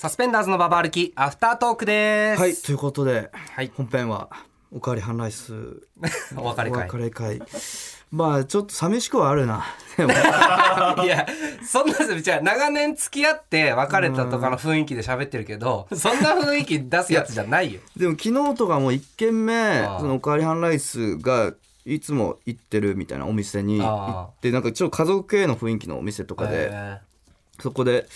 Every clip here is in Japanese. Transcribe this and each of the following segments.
サスペンダーズのババ歩きアフタートークです。はいということで、はい。本編はおかわりハンライス。お別れ会。お別れ会。まあちょっと寂しくはあるな。いや、そんな、じゃあ長年付き合って別れたとかの雰囲気で喋ってるけど、そんな雰囲気出すやつじゃないよ。でも昨日とかも1軒目そのおかわりハンライスがいつも行ってるみたいなお店に行ってなんかちょっと家族系の雰囲気のお店とかで、えそこで、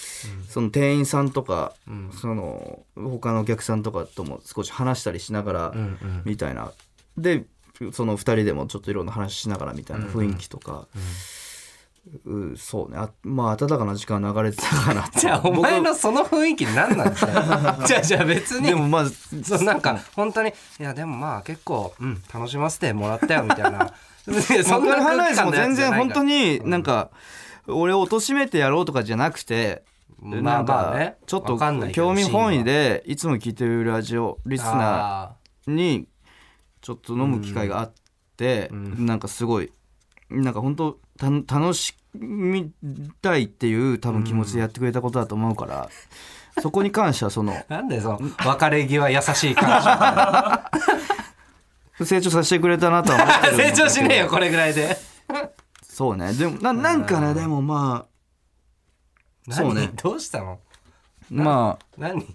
その店員さんとか、その他のお客さんとかとも少し話したりしながら、んうん。みたいな。でその2人でもちょっといろんな話しながらみたいな雰囲気とか、うそうね。あまあ温かな時間流れてたかな じゃあお前のその雰囲気何なんですかじゃあじゃあ別に。でもまずそうなんか本当にいやでもまあ結構、うん、楽しませてもらったよみたいな。そそんなハンライスも全然本当になんか、俺を貶めてやろうとかじゃなくて、まあなんかちょっと興味本位でいつも聞いてるラジオリスナあーにちょっと飲む機会があって、なんかすごいなんか本当た楽しみたいっていう多分気持ちでやってくれたことだと思うから、そこに関してはそのー なんでその別れ際優しい感じみたいな 成長させてくれたなとは思って 成長しねえよこれぐらいでそうね。でもななんかねでもまあそうね。何どうしたの？まあ何？好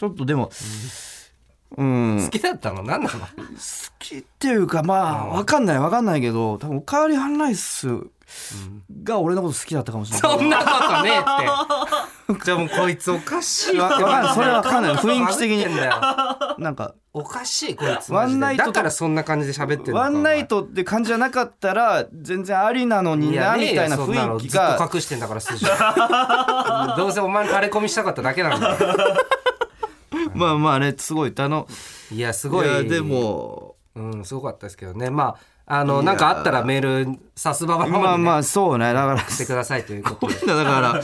ちょっとでも、うん、好きだったの？何なの？きっていうかまあわかんないわかんないけど多分おかわりハンライスが俺のこと好きだったかもしれない。そんなことねえって。じゃあもうこいつおかしいわわかんないそれはわかんない。雰囲気的に。なんかおかしいこいつワンナイトだからそんな感じで喋ってるワンナイトって感じじゃなかったら全然ありなのになみたいな雰囲気ずっとが隠してんだから筋 どうせお前に垂れ込みしたかっただけなんだよ まあまあねすごいあのいやすごい。いやでもうんすごかったですけどね。まああのなんかあったらメールさすばばまあまああそうねだから。してくださいということで。だから、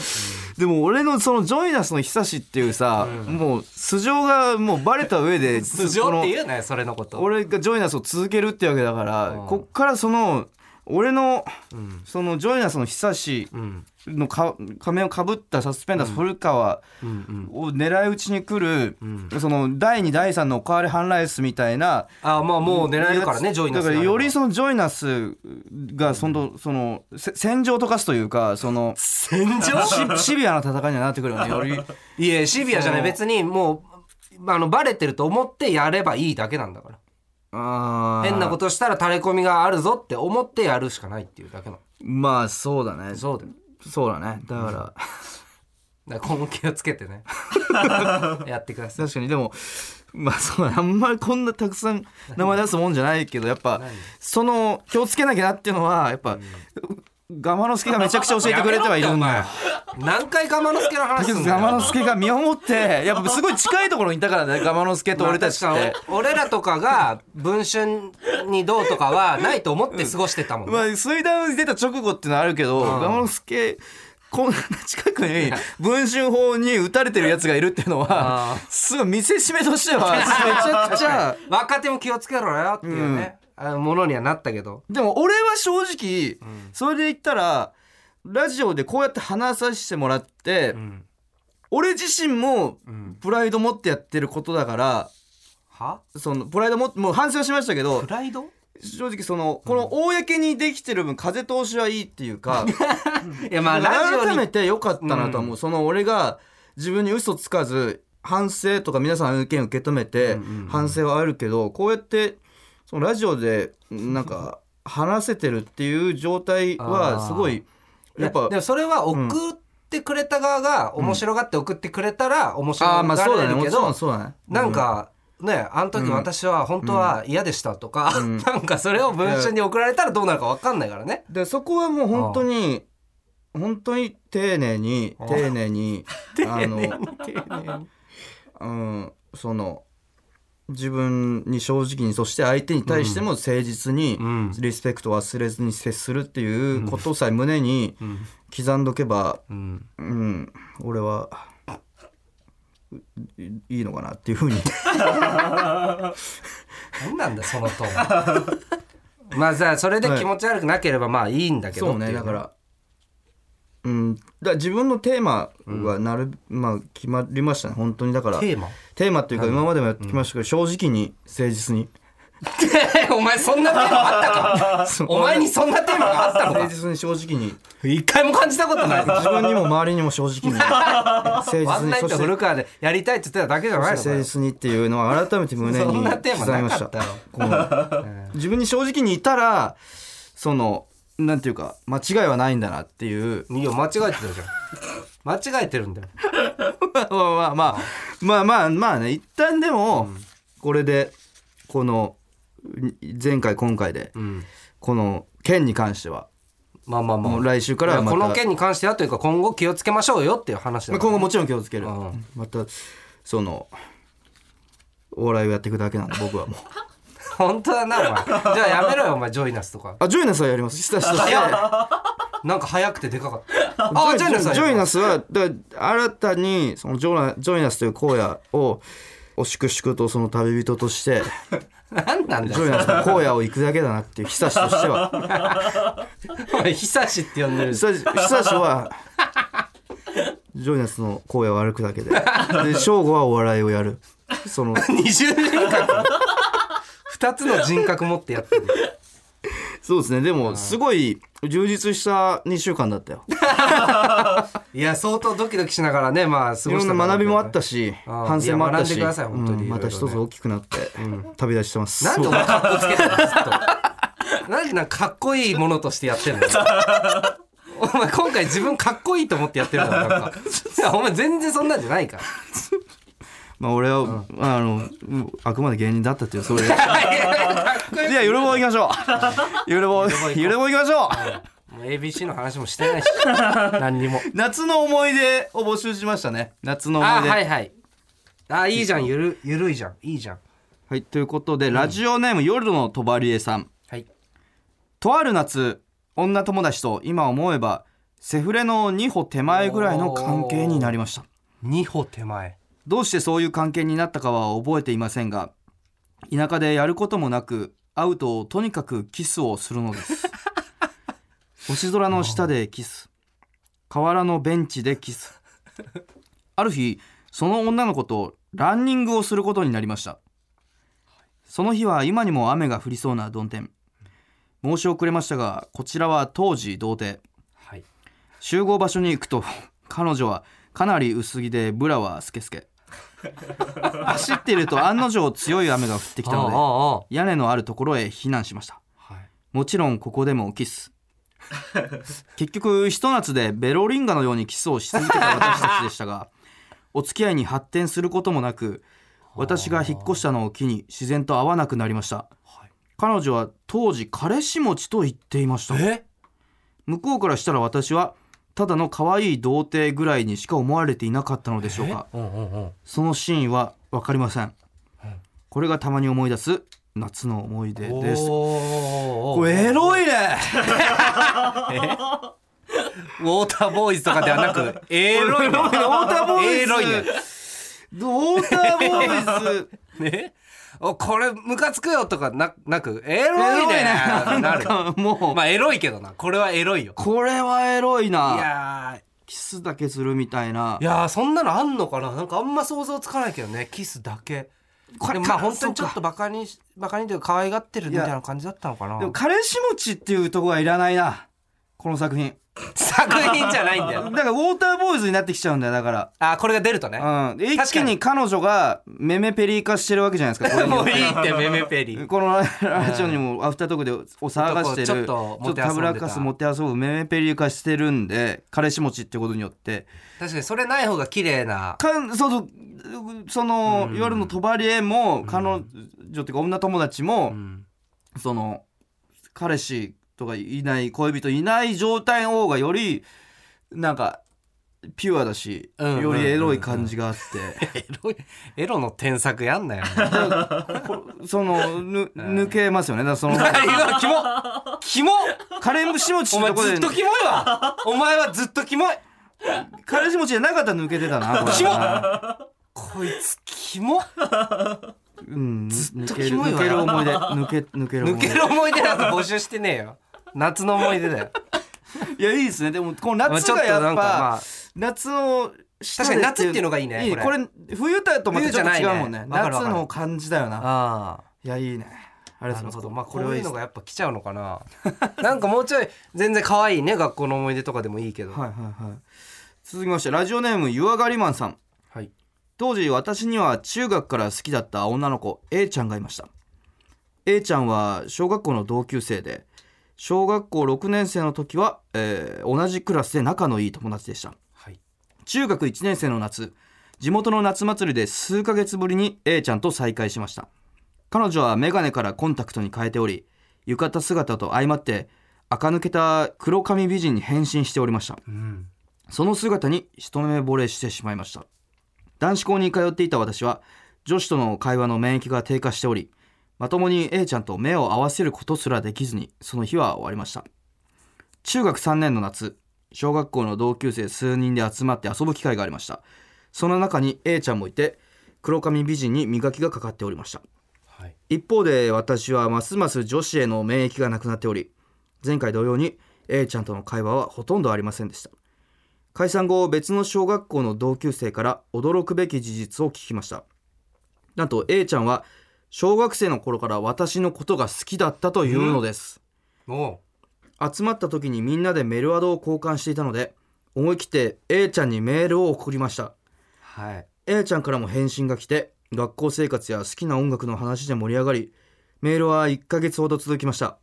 でも俺のそのジョイナスの久しっていうさ、もう素性がもうバレた上で 素性って言うなよそれのこと。俺がジョイナスを続けるってわけだから、うん。こっからその俺の、ん。そのジョイナスの久しうん。のか仮面をかぶったサスペンダーズ古川を狙い撃ちに来る、ん。その第2第3のおかわりハンライスみたいなあまあもう狙えるからねジョイナスだからよりのそのジョイナスがそのそのせ戦場を溶かすというかその戦場？シシビアな戦いにはなってくるよねより。いやシビアじゃない。別にもうあのバレてると思ってやればいいだけなんだから変なことしたら垂れ込みがあるぞって思ってやるしかないっていうだけの。まあそうだね。そうだよ。そうだね。だから、だから今後気をつけてね。やってください。確かに。でもまあそうあんまりこんなたくさん名前出すもんじゃないけどやっぱ何その気をつけなきゃなっていうのはやっぱ、ガマノスケがめちゃくちゃ教えてくれてはいるんだよ。何回ガマノスケの話すんだよ。ガマノスケが身をもってやっぱすごい近いところにいたからねガマノスケと俺たちって。俺らとかが文春にどうとかはないと思って過ごしてたもんね、まあ水ダに出た直後ってのはあるけど、うん。ガマノスケこんな近くに文春法に撃たれてるやつがいるっていうのはあすごい見せしめとしては めちゃくちゃ。若手も気をつけろよっていうね、あものにはなったけど。でも俺は正直、それで言ったらラジオでこうやって話させてもらって、ん。俺自身もん。プライド持ってやってることだからは？そのプライドももう反省はしましたけどプライド？正直そのこの公にできてる分風通しはいいっていうか いやまあラジオに。改めて良かったなとは思う、その俺が自分に嘘つかず反省とか皆さんの意見を受け止めて反省はあるけどこうやってそのラジオでなんか話せてるっていう状態はすごいやっぱいでもそれは送ってくれた側が面白がって送ってくれたら面白がれるけどなんかねあの時私は本当は嫌でしたとか、なんかそれを文春に送られたらどうなるか分かんないからね。でそこはもう本当に本当に丁寧に丁寧に あのうんその自分に正直にそして相手に対しても誠実にん。リスペクトを忘れずに接するっていうことさえ胸に刻んどけば、うん。うん、俺はいいいのかなっていうふうに。何なんだそのトーン。まあじゃあそれで気持ち悪くなければまあいいんだけどそうねだからうん、だ自分のテーマはなる、まあ決まりましたね。本当に。だからテーマ？テーマっていうか今までもやってきましたけど、正直に誠実に。お前そんなテーマあったか？お前にそんなテーマがあったのか？誠実に正直に。一回も感じたことない。自分にも周りにも正直に。誠実にそして。古川でやりたいって言ってただけじゃない誠よ実にっていうのは改めて胸に刻みました。自分に正直にいたらそのなんていうか間違いはないんだなっていう。いいよ間違えてたじゃん。間違えてるんだよ。まあまあまあまあまあまあまあね一旦でもこれでこの前回今回でうん。この件に関してはまあまあまあ。来週からはまた。いやこの件に関してはというか今後気をつけましょうよっていう話だまあ、今後もちろん気をつける、うん。またそのお笑いをやっていくだけなんで僕はもう 本当だなお前。じゃあやめろよお前ジョイナスとか。あジョイナスはやります。したしたしなんか早くてでかかった。あジョイナスはジョイナスはだ新たにそのジョナジョイナスという荒野をおしくしくとその旅人として 何なんだジョイナスの荒野を行くだけだなっていう久しとしては。お前久しって呼んでる。久し久しはジョイナスの荒野を歩くだけで。で省吾はお笑いをやる。その20年間2つの人格持ってやってる。そうですね。でもすごい充実した2週間だったよ。いや相当ドキドキしながらねまあ過いろんな学びもあったし反省もあったしまた一つ大きくなって旅立ちしてます。なんでお前かっこつけてるのずっと。なんでなんかかっこいいものとしてやってんの？お前今回自分かっこいいと思ってやってるのかお前全然そんなんじゃないから。まあ俺は、あのうん。あくまで芸人だったっていうそれ。じゃあゆるぼう行きましょう。ゆるぼう。ゆるぼう行きましょう。もう ABC の話もしてないし。何にも。夏の思い出を募集しましたね。夏の思あい出。はいはい。あいいじゃんゆるゆるいじゃん。いいじゃん。はい、ということで、ラジオネーム夜のとばりえさん。はい。とある夏、女友達と今思えば、セフレの2歩手前ぐらいの関係になりました。2歩手前どうしてそういう関係になったかは覚えていませんが、田舎でやることもなく、会うととにかくキスをするのです。星空の下でキス。河原のベンチでキス。ある日、その女の子とランニングをすることになりました。その日は今にも雨が降りそうな曇天。申し遅れましたが、こちらは当時童貞。はい集合場所に行くと彼女はかなり薄着でブラはスケスケ 走っていると案の定強い雨が降ってきたので屋根のあるところへ避難しました。あはい。もちろんここでもキス。結局ひと夏でベロリンガのようにキスをし続けた私たちでしたが お付き合いに発展することもなく私が引っ越したのを機に自然と会わなくなりました。はい。彼女は当時彼氏持ちと言っていました。え？向こうからしたら私はただの可愛い童貞ぐらいにしか思われていなかったのでしょうか。うんうんうん。そのシーンは分かりません。うん。これがたまに思い出す夏の思い出です。これエロいね！ウォーターボーイズとかではなくエロいね。ウォーターボーイズ。エロいね。ウォーターボーイズ。ねおこれムカつくよとかななくエロいね。ななんるかもう、まあエロいけどな。これはエロいよ。これはエロいいなやキスだけするみたいな。いやーそんなのあんのかな。なんかあんま想像つかないけどね。キスだけ。これまあか本当にちょっとバカにしバカにというか可愛がってるみたいな感じだったのかな。でも彼氏持ちっていうところはいらないな。この作品作品じゃないんだよ。だからウォーターボーイズになってきちゃうんだよだから。あこれが出るとね。うん、で一気にに彼女がメメペリー化してるわけじゃないですかこれ。に よもういいってメメペリ。ー このラジオにもアフタートークでお騒がしてるちょっとた。ぶらかす持って遊ぶメメペリー化してるんで彼氏持ちってことによって。確かにそれない方が綺麗な。かんそうそうその夜のとばりえも彼女っていうか女友達も、うん。その彼氏とかいない恋人いない状態の方がよりなんかピュアだし、うんよりエロい感じがあって。エロいエロの添削やんなよ。そのぬ抜けますよね。だからその キモキモ彼氏持ちお前のとこで。ずっとキモいわ。お前はずっとキモい。彼氏持ちじゃなかったら抜けてたなこれキモこいつキモうんずっと抜けるキモいわ抜ける思い出抜け抜ける思い出。抜ける思い出なんか募集してねえよ夏の思い出だよ。いやいいですね。でもこのまあ夏がやっぱ、まあ夏の下確かに夏っていうのがいいねここれ。れ冬だとまたちょっと違うもんね。冬じゃないね。夏の感じだよな。あいやいいね。あありがとうございます。なるほど。まあこれはいいのがやっぱ来ちゃうのかな。なんかもうちょい全然可愛いね学校の思い出とかでもいいけど。はいはいはい。続きましてラジオネーム湯上がりマンさん。はい。当時私には中学から好きだった女の子 A ちゃんがいました。A ちゃんは小学校の同級生で小学校6年生の時は、えー同じクラスで仲のいい友達でした。はい。中学1年生の夏地元の夏祭りで数ヶ月ぶりに A ちゃんと再会しました。彼女はメガネからコンタクトに変えており浴衣姿と相まって垢抜けた黒髪美人に変身しておりました。うん。その姿に一目惚れしてしまいました。男子校に通っていた私は女子との会話の免疫が低下しておりまともに A ちゃんと目を合わせることすらできずにその日は終わりました。中学3年の夏小学校の同級生数人で集まって遊ぶ機会がありました。その中に A ちゃんもいて黒髪美人に磨きがかかっておりました。はい。一方で私はますます女子への免疫がなくなっており前回同様に A ちゃんとの会話はほとんどありませんでした。解散後別の小学校の同級生から驚くべき事実を聞きました。なんと A ちゃんは小学生の頃から私のことが好きだったというのです、も集まった時にみんなでメルアドを交換していたので思い切って A ちゃんにメールを送りました。うはい。A ちゃんからも返信が来て学校生活や好きな音楽の話で盛り上がりメールは1ヶ月ほど続きました。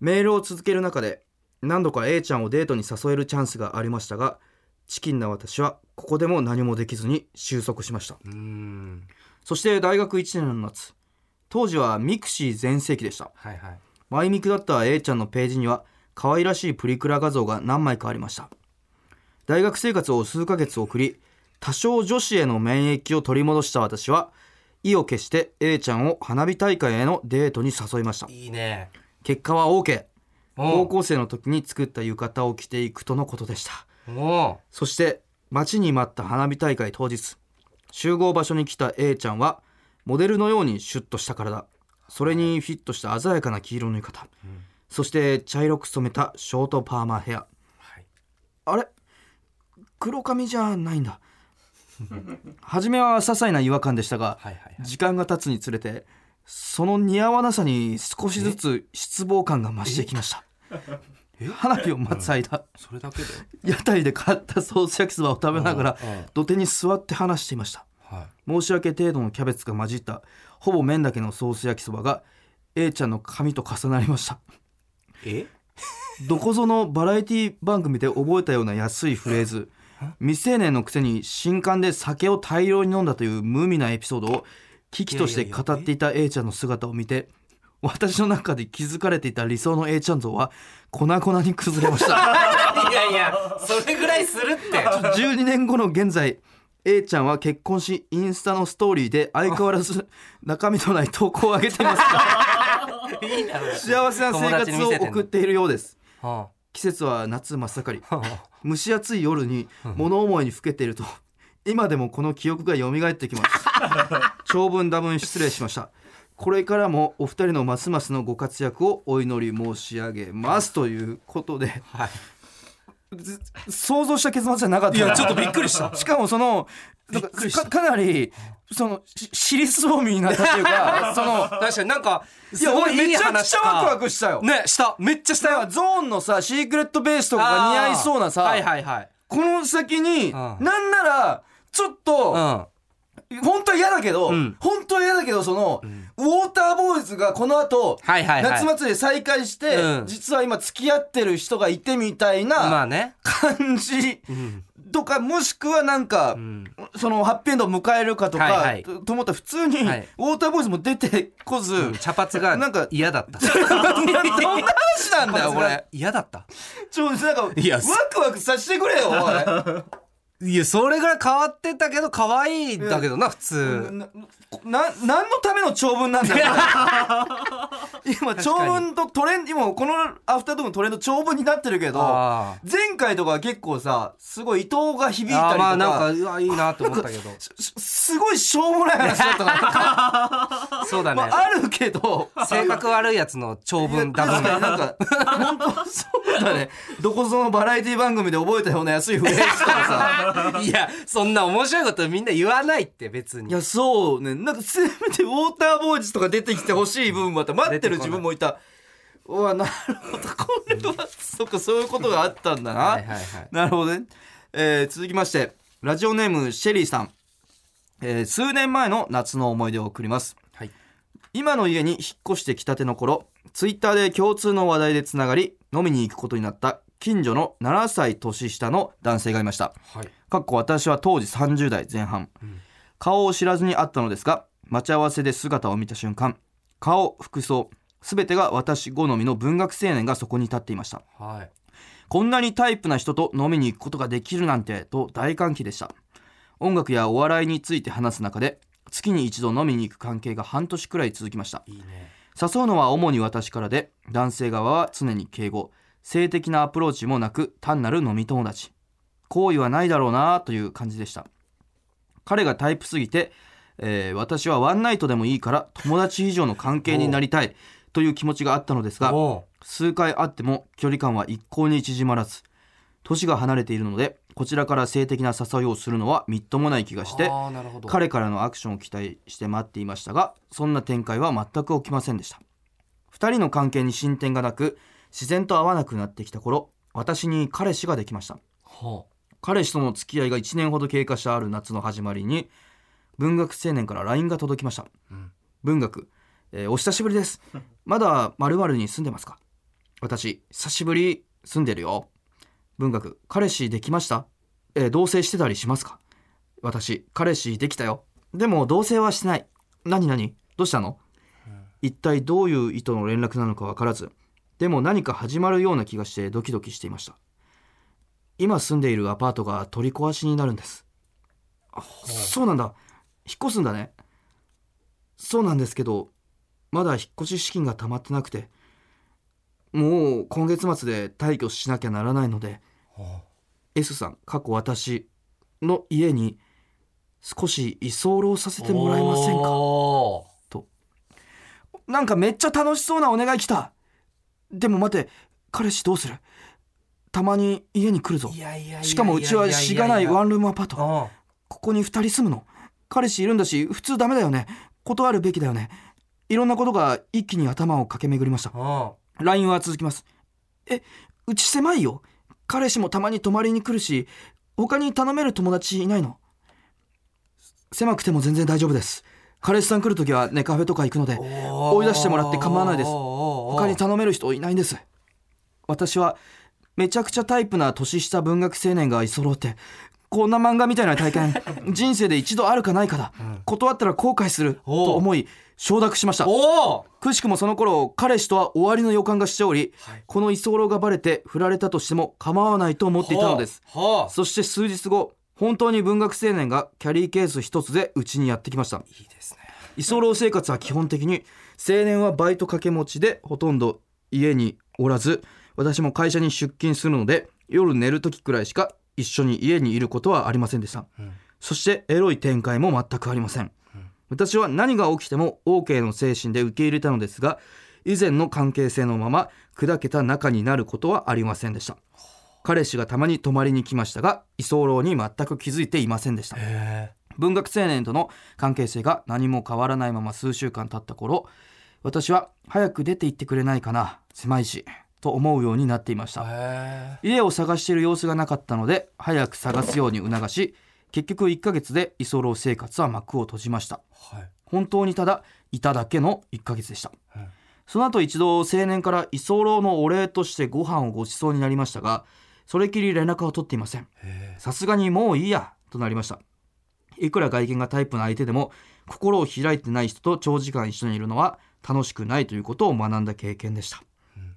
メールを続ける中で何度か A ちゃんをデートに誘えるチャンスがありましたがチキンな私はここでも何もできずに収束しました。うーんそして大学1年の夏。当時はミクシー全盛期でした。はいはい。マイミクだった A ちゃんのページには可愛らしいプリクラ画像が何枚かありました。大学生活を数ヶ月送り多少女子への免疫を取り戻した私は意を決して A ちゃんを花火大会へのデートに誘いました。いいね。結果は OK お高校生の時に作った浴衣を着ていくとのことでした。おそして待ちに待った花火大会当日集合場所に来た A ちゃんはモデルのようにシュッとした体。それにフィットした鮮やかな黄色の浴衣、そして茶色く染めたショートパーマヘア。はい。あれ？黒髪じゃないんだ。初めは些細な違和感でしたが、はいはいはい。時間が経つにつれてその似合わなさに少しずつ失望感が増してきました 花火を待つ間、それだけで？屋台で買ったソース焼きそばを食べながら土手に座って話していました。は申し訳程度のキャベツが混じったほぼ麺だけのソース焼きそばが A ちゃんの髪と重なりました。いえ？どこぞのバラエティ番組で覚えたような安いフレーズ。未成年のくせに新刊で酒を大量に飲んだという無味なエピソードを危機として語っていた A ちゃんの姿を見て私の中で築かれていた理想の A ちゃん像は粉々に崩れました。いやいやそれぐらいするって。12年後の現在 A ちゃんは結婚しインスタのストーリーで相変わらず中身のない投稿を上げています。が いいだろ幸せな生活を送っているようです。は季節は夏真っ盛り。蒸し暑い夜に物思いにふけていると今でもこの記憶が蘇ってきます。長文多文失礼しましたこれからもお二人のますますのご活躍をお祈り申し上げますということであはい。ず想像した結末じゃなかった。いやちょっとびっくりした。しかもそのかなりそのし尻すぼみになったっていうか その確かになんかいや俺めちゃくちゃワクワククしたよ、ねした。めっちゃした。よゾーンのさシークレットベースとかが似合いそうなさ、はいはいはい。この先に、ん。なんならちょっと、うん。本当は嫌だけど、ん。本当は嫌だけどその、ウォーターボーイズがこの後、はいはいはい。夏祭りで再会して、うん。実は今付き合ってる人がいてみたいまなあね。感じ。うん。とか、もしくはなんか、うん。そのハッピーエンドを迎えるかとか、はいはい。とと思ったら普通に、はい。ウォーターボーイズも出てこず、茶髪がなんか嫌だった。どんな話なんだよこれ。嫌だった。ちょなんかワクワクさせてくれよおい いやそれぐらい変わってたけど可愛いんだけどな普通。なな何のための長文なんだよ 今長文とトレンド今このアフタードームトレンド長文になってるけどあ前回とかは結構さすごい伊藤が響いたりとか。まあなんかうわいいなと思ったけど。すすごいしょうもない話だったな、そうだね。まあ、あるけど。性格悪いやつの長文だ確かになんか本当そうだね。どこぞのバラエティ番組で覚えたような安いフレーズとかさ いやそんな面白いことみんな言わないって別に。いやそうね。なんかせめてウォーターボーイズとか出てきてほしい部分もあった待ってる自分もいた。うわなるほど。これはそっかそういうことがあったんだな、はいはいはい。なるほどね、えー続きましてラジオネームシェリーさん、えー数年前の夏の思い出を送ります。はい。今の家に引っ越してきたての頃ツイッターで共通の話題でつながり飲みに行くことになった近所の7歳年下の男性がいました。はいかっこ私は当時30代前半、顔を知らずに会ったのですが待ち合わせで姿を見た瞬間顔服装全てが私好みの文学青年がそこに立っていました。はい。こんなにタイプな人と飲みに行くことができるなんてと大歓喜でした。音楽やお笑いについて話す中で月に一度飲みに行く関係が半年くらい続きました。いいね。誘うのは主に私からで男性側は常に敬語。性的なアプローチもなく単なる飲み友達好意はないだろうなという感じでした。彼がタイプすぎて、えー私はワンナイトでもいいから友達以上の関係になりたいという気持ちがあったのですがお数回会っても距離感は一向に縮まらず年が離れているのでこちらから性的な誘いをするのはみっともない気がして彼からのアクションを期待して待っていましたがそんな展開は全く起きませんでした。2人の関係に進展がなく自然と会わなくなってきた頃私に彼氏ができました。は彼氏との付き合いが1年ほど経過したある夏の始まりに文学青年から LINE が届きました、ん文学、えーお久しぶりです。まだ〇〇に住んでますか？私久しぶり住んでるよ。文学彼氏できました？えー同棲してたりしますか？私彼氏できたよ。でも同棲はしてない。何何？どうしたの、一体どういう意図の連絡なのか分からず。でも何か始まるような気がしてドキドキしていました。今住んでいるアパートが取り壊しになるんです。あ。そうなんだ。引っ越すんだね。そうなんですけどまだ引っ越し資金が貯まってなくてもう今月末で退去しなきゃならないので S さん過去私の家に少し居候させてもらえませんか？おなんかめっちゃ楽しそうなお願い来た。でも待て彼氏どうする？たまに家に来るぞ。しかもうちはしがないワンルームアパート。あここに2人住むの。彼氏いるんだし普通ダメだよね。断るべきだよね。いろんなことが一気に頭を駆け巡りました。あ LINE は続きます。えうち狭いよ。彼氏もたまに泊まりに来るし他に頼める友達いないの。狭くても全然大丈夫です。彼氏さん来る時はネカフェとか行くので追い出してもらって構わないです。他他に頼める人いないんです。私はめちゃくちゃタイプな年下文学青年が居揃ってこんな漫画みたいな体験 人生で一度あるかないかだ、断ったら後悔すると思い承諾しました。くしくもその頃彼氏とは終わりの予感がしており、はい。この居候がバレて振られたとしても構わないと思っていたのです。はあそして数日後本当に文学青年がキャリーケース一つでうちにやってきました。いいですね。居候生活は基本的に青年はバイト掛け持ちでほとんど家におらず私も会社に出勤するので夜寝る時くらいしか一緒に家にいることはありませんでした、ん。そしてエロい展開も全くありません、私は何が起きても OK の精神で受け入れたのですが以前の関係性のまま砕けた仲になることはありませんでした。彼氏がたまに泊まりに来ましたが居候に全く気づいていませんでした。へ文学青年との関係性が何も変わらないまま数週間経った頃私は早く出て行ってくれないかな。狭いしと思うようになっていました。え家を探している様子がなかったので早く探すように促し結局1ヶ月で居候生活は幕を閉じました。はい。本当にただいただけの1ヶ月でした、うんその後一度青年から居候のお礼としてご飯をご馳走になりましたがそれきり連絡は取っていません。へさすがにもういいやとなりました。いくら外見がタイプの相手でも心を開いてない人と長時間一緒にいるのは楽しくないということを学んだ経験でした、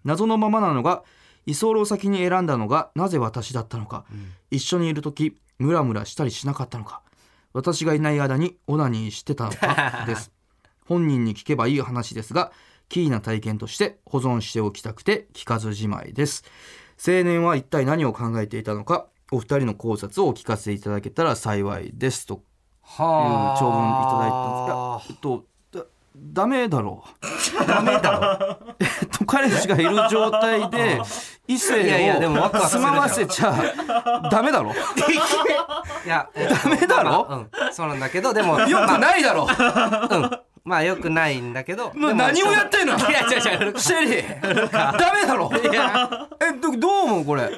謎のままなのが居候先に選んだのがなぜ私だったのか、一緒にいる時ムラムラしたりしなかったのか。私がいない間にオナニーしてたのか です。本人に聞けばいい話ですがキーな体験として保存しておきたくて聞かずじまいです。青年は一体何を考えていたのかお二人の考察をお聞かせいただけたら幸いです。というは長文いただいたんですいやえっとだダメだろ。うダメだろ。えっと彼氏がいる状態で 異性いやいやでもワクワを住まわせちゃダメだろ。いやダメだろ。まあまあうん。そうなんだけどでもよくないだろ。うん。まあよくないんだけど何をやってんの？いや違う違うシェリー。ダメだろ。いや。えどどう思うこれ？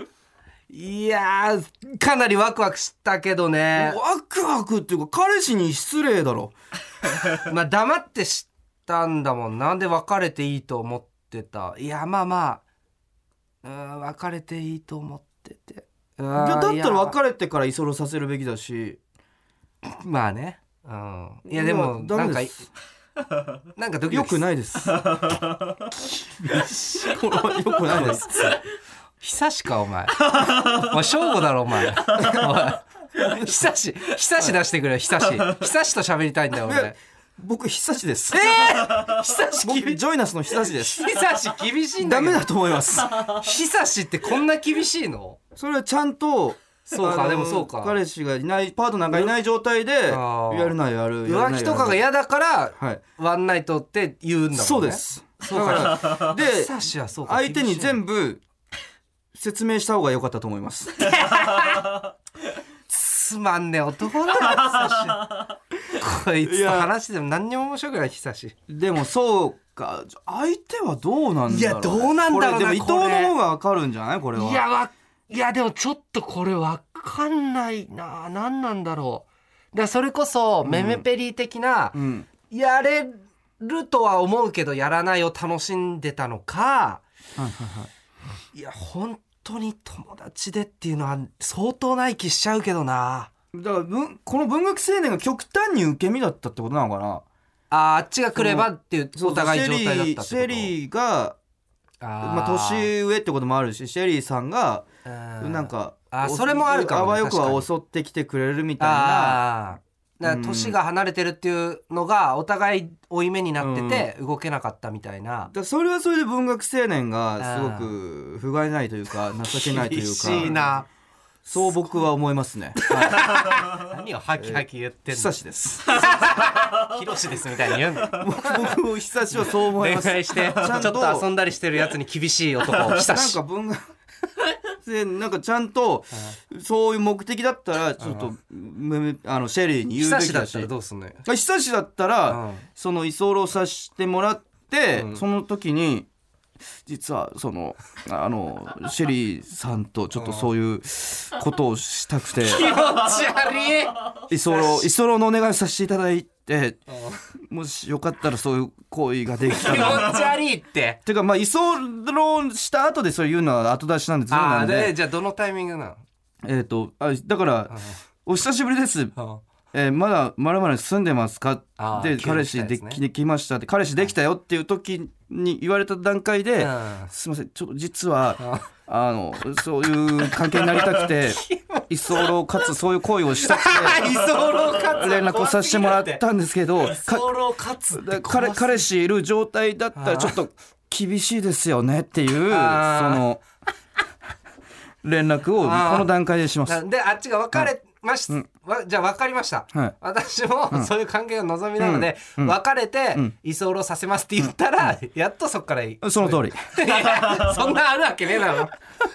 いやーかなりワクワクしたけどね。ワクワクっていうか彼氏に失礼だろ。まあ黙って知ったんだもんな。んで別れていいと思ってた。いやまあまあ。うん別れていいと思ってて。いいやだったられ別れてから居候させるべきだし。まあね。うん。いやでもなんかメです。なんかドキよドキ。くないです。これはよくないです。久しかお前。お前正午だろお前。おい久し久し出してくれよ久し。久しと喋りたいんだよ俺僕久しです。久し僕ジョイナスの久しです。久し厳しいんだダメだと思います。久しってこんな厳しいの？それはちゃんとそうかでもそうか。彼氏がいないパートナーがいない状態でやるなやる浮気とかが嫌だからはい。ワンナイトって言うんだもんね。そうです。そうか。で相手に部全部説明した方が良かったと思います つまんね。え男だな久し こいつと話しても何にも面白くない久しでもそうか。相手はどうなんだろういやどうなんだろうでも伊藤の方が分かるんじゃない？これは。いやわいやでもちょっとこれわかんないな。何なんだろう。だそれこそメメペリー的な、うん。やれるとは思うけどやらないを楽しんでたのか。はいはいはい。いや本当に友達でっていうのは相当ない気しちゃうけどな。だから文この文学青年が極端に受け身だったってことなのかな？ああっちが来ればっていうお互い状態だったってこと？シェリーがまあ、年上ってこともあるしシェリーさんがなんかおあそれもあるかもねあわよくは襲ってきてくれるみたいなだからうん。年が離れてるっていうのがお互い負い目になってて動けなかったみたいな。だそれはそれで文学青年がすごく不甲斐ないというか 情けないという厳しいかな。そう僕は思いますね。は何をハキハキ言ってい、んの？久しです。ヒロシですみたいに言うんだ僕も久しはそう思い恋ます。愛してちょっと遊んだりしてるやつに厳しい男久なんしか文学でなんかちゃんとそういう目的だったらちょっとめあのシェリーに言うべきだし。久しだったらどうすんの久しだったら、うん。その居候させてもらって、うん。その時に実はそのあのシェリーさんとちょっとそういうことをしたくて。気持ち悪い。居候居候のお願いをさせていただいてもしよかったらそういう行為ができた気持ら。ち悪いって。てかまあ居候した後でそれ言うのは後出しなんでずるああででじゃあどのタイミングなの？えっ、とあだから「お久しぶりです」えーまだまるまる住んでますか?」で彼氏できできましたって。彼氏できたよっていう時に言われた段階でうん「すいませんちょっと実は あのそういう関係になりたくて 居候かつそういう行為をしたく て連絡をさせてもらったんですけど彼彼氏いる状態だったらちょっと厳しいですよねっていうその連絡をこの段階でします。であっちが別れまし、わじゃあ分かりました、はい。私もそういう関係を望みなので、うん。別れてん。居候させますって言ったら、やっとそっからいい。その通り。そんなあるわけねえだろ。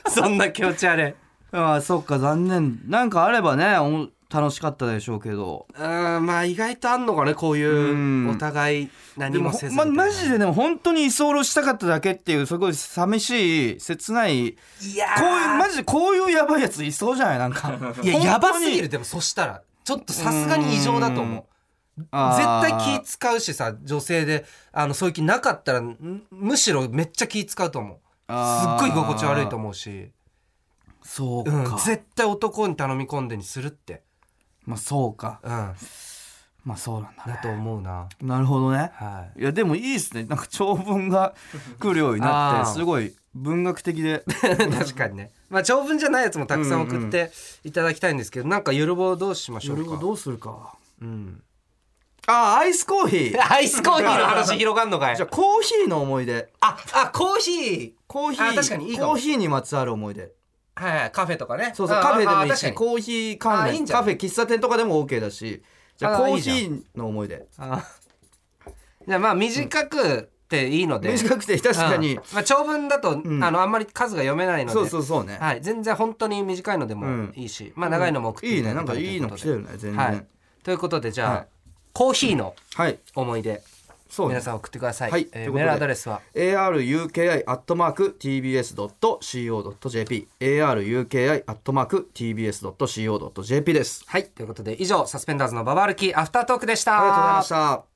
そんな気持ち悪い。ああそっか残念。なんかあればねお楽しかったでしょうけど。うんまあ意外とあんのかねこういううん。お互いで何ももせずまマジででも本当に居候したかっただけっていうすごい寂しい切ない。いやこういうマジでこういうやばいやついそうじゃない？なんか。いややばすぎる。るでもそしたらちょっとさすがに異常だと思う。絶対気使うしさ女性であのそういう気なかったらんむしろめっちゃ気使うと思う。すっごい居心地悪いと思うし、そうか、うん、絶対男に頼み込んでにするって、まあそうか。うん、まあそうなんだだと思うな。なるほどね。はい。いやでもいいですね。なんか長文が来るようになってすごい文学的で。確かにね。まあ長文じゃないやつもたくさん送っていただきたいんですけど、なんかゆるぼうどうしましょうか？どうするか。うん、あーアイスコーヒー。アイスコーヒーの話広がんのかい。じゃあコーヒーの思い出。ああコーヒー。コーヒー。あ確かにいいコーヒーにまつわる思い出はいはいカフェとかね。あそうそうカフェでもいいし。コーヒー関連。カフェ喫茶店とかでも OK だし。じゃああコーヒーの思い出。あじゃあまあ短くていいので、短くて確かに。うん。まあ、長文だと、ん。あのあんまり数が読めないので。そうそうそうね。はい、全然本当に短いのでもいいし、まあ長いのも送っていいね。なんかいいの来てるね全然。はい、ということでじゃあ、はい。コーヒーのはい。思い出皆さん送ってください、はい。えーメールアドレスは？Aruki.tbs.co.jp aruki.tbs.co.jp です。はい。ということで以上サスペンダーズのババ歩きアフタートークでした。ありがとうございました